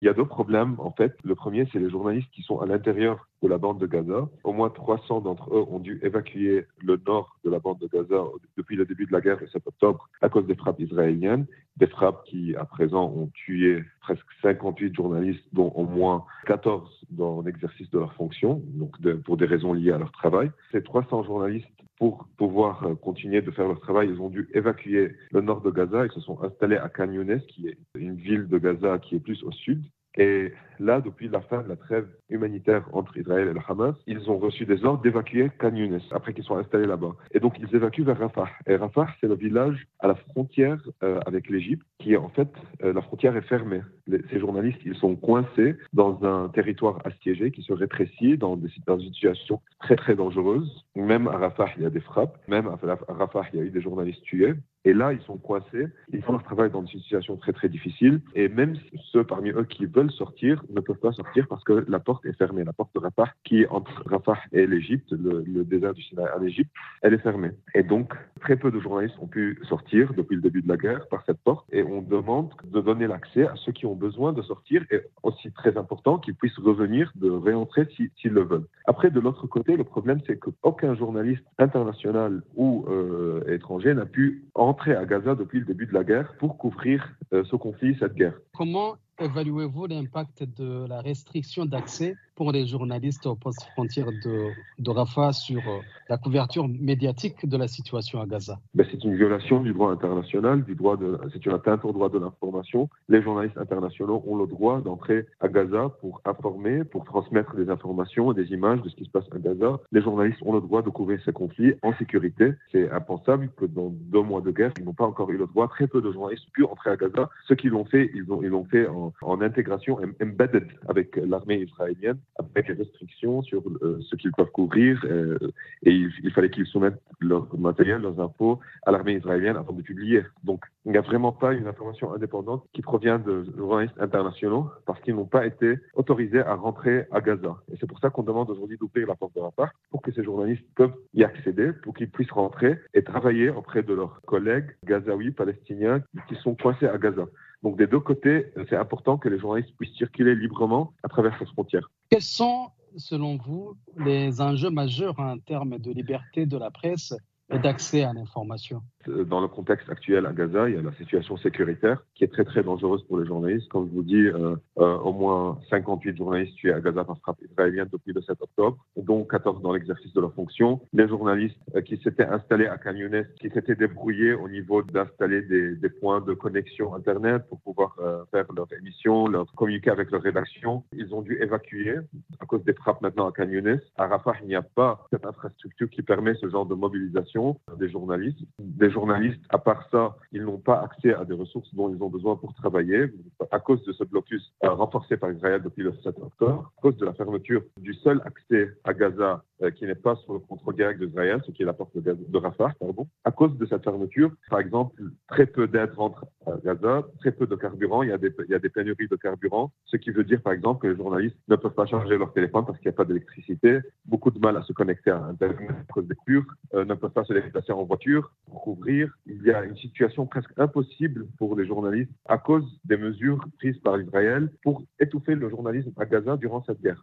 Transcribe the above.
Il y a deux problèmes, en fait. Le premier, c'est les journalistes qui sont à l'intérieur de la bande de Gaza. Au moins 300 d'entre eux ont dû évacuer le nord de la bande de Gaza depuis le début de la guerre le 7 octobre à cause des frappes israéliennes. Des frappes qui, à présent, ont tué presque 58 journalistes, dont au moins 14 dans l'exercice de leur fonction, donc pour des raisons liées à leur travail. Ces 300 journalistes pour pouvoir euh, continuer de faire leur travail, ils ont dû évacuer le nord de Gaza. Ils se sont installés à Khan qui est une ville de Gaza qui est plus au sud. Et là, depuis la fin de la trêve humanitaire entre Israël et le Hamas, ils ont reçu des ordres d'évacuer Khan après qu'ils soient installés là-bas. Et donc, ils évacuent vers Rafah. Et Rafah, c'est le village à la frontière euh, avec l'Égypte, qui en fait, euh, la frontière est fermée. ces journalistes, ils sont coincés dans un territoire assiégé qui se rétrécit dans, des, dans une situation très, très dangereuse. Même à Rafah, il y a des frappes. Même à Rafah, il y a eu des journalistes tués. Et là, ils sont coincés, ils font leur travail dans une situation très très difficile. Et même ceux parmi eux qui veulent sortir ne peuvent pas sortir parce que la porte est fermée. La porte de Rafah, qui est entre Rafah et l'Égypte, le, désert du Sinaï en Égypte, elle est fermée. Et donc, très peu de journalistes ont pu sortir depuis le début de la guerre par cette porte. Et on demande de donner l'accès à ceux qui ont besoin de sortir et aussi très important qu'ils puissent revenir, de réentrer s'ils le veulent. Après, de l'autre côté, le problème, c'est qu'aucun journaliste international ou euh, étranger n'a pu entrer à Gaza depuis le début de la guerre pour couvrir euh, ce conflit, cette guerre. Comment évaluez-vous l'impact de la restriction d'accès pour les journalistes aux postes frontières de, de Rafah sur euh, la couverture médiatique de la situation à Gaza ben, C'est une violation du droit international, du droit c'est une atteinte au droit de l'information. Les journalistes internationaux ont le droit d'entrer à Gaza pour informer, pour transmettre des informations et des images de ce qui se passe à Gaza. Les journalistes ont le droit de couvrir ces conflits en sécurité. C'est impensable que dans deux mois de guerre, ils n'ont pas encore eu le droit. Très peu de journalistes ont pu entrer à Gaza. Ceux qui l'ont fait, ils l'ont ils fait en, en intégration, embedded avec l'armée israélienne avec les restrictions sur euh, ce qu'ils peuvent couvrir. Euh, et il, fallait qu'ils soumettent leur matériel, leurs infos à l'armée israélienne avant de publier. Donc, il n'y a vraiment pas une information indépendante qui provient de journalistes internationaux parce qu'ils n'ont pas été autorisés à rentrer à Gaza. Et c'est pour ça qu'on demande aujourd'hui d'ouvrir la porte de part pour que ces journalistes peuvent y accéder, pour qu'ils puissent rentrer et travailler auprès de leurs collègues gazaouis, palestiniens qui sont coincés à Gaza. Donc des deux côtés, c'est important que les journalistes puissent circuler librement à travers cette frontière. Quels sont, selon vous, les enjeux majeurs en termes de liberté de la presse et d'accès à l'information euh, dans le contexte actuel à Gaza, il y a la situation sécuritaire qui est très très dangereuse pour les journalistes. Comme je vous dis, euh, euh, au moins 58 journalistes tués à Gaza par frappe israélienne depuis le 7 octobre, dont 14 dans l'exercice de leur fonction. Les journalistes qui s'étaient installés à Khan qui s'étaient débrouillés au niveau d'installer des, points de connexion Internet pour pouvoir faire leur émission, leur communiquer avec leur rédaction, ils ont dû évacuer à cause des frappes maintenant à Khan À Rafah, il n'y a pas cette infrastructure qui permet ce genre de mobilisation des journalistes. Des journalistes, à part ça, ils n'ont pas accès à des ressources dont ils ont besoin pour travailler à cause de ce blocus euh, renforcé par Israël depuis le 7 octobre, à cause de la fermeture du seul accès à Gaza euh, qui n'est pas sous le contrôle direct d'Israël, ce qui est la porte de, Rafah, pardon. À cause de cette fermeture, par exemple, très peu d'aide rentre Gaza, très peu de carburant, il y, a des, pénuries de carburant, ce qui veut dire par exemple que les journalistes ne peuvent pas charger leur téléphone parce qu'il n'y a pas d'électricité, beaucoup de mal à se connecter à Internet à euh, ne peuvent pas se déplacer en voiture pour couvrir il y a une situation presque impossible pour les journalistes à cause des mesures prises par Israël pour étouffer le journalisme à Gaza durant cette guerre.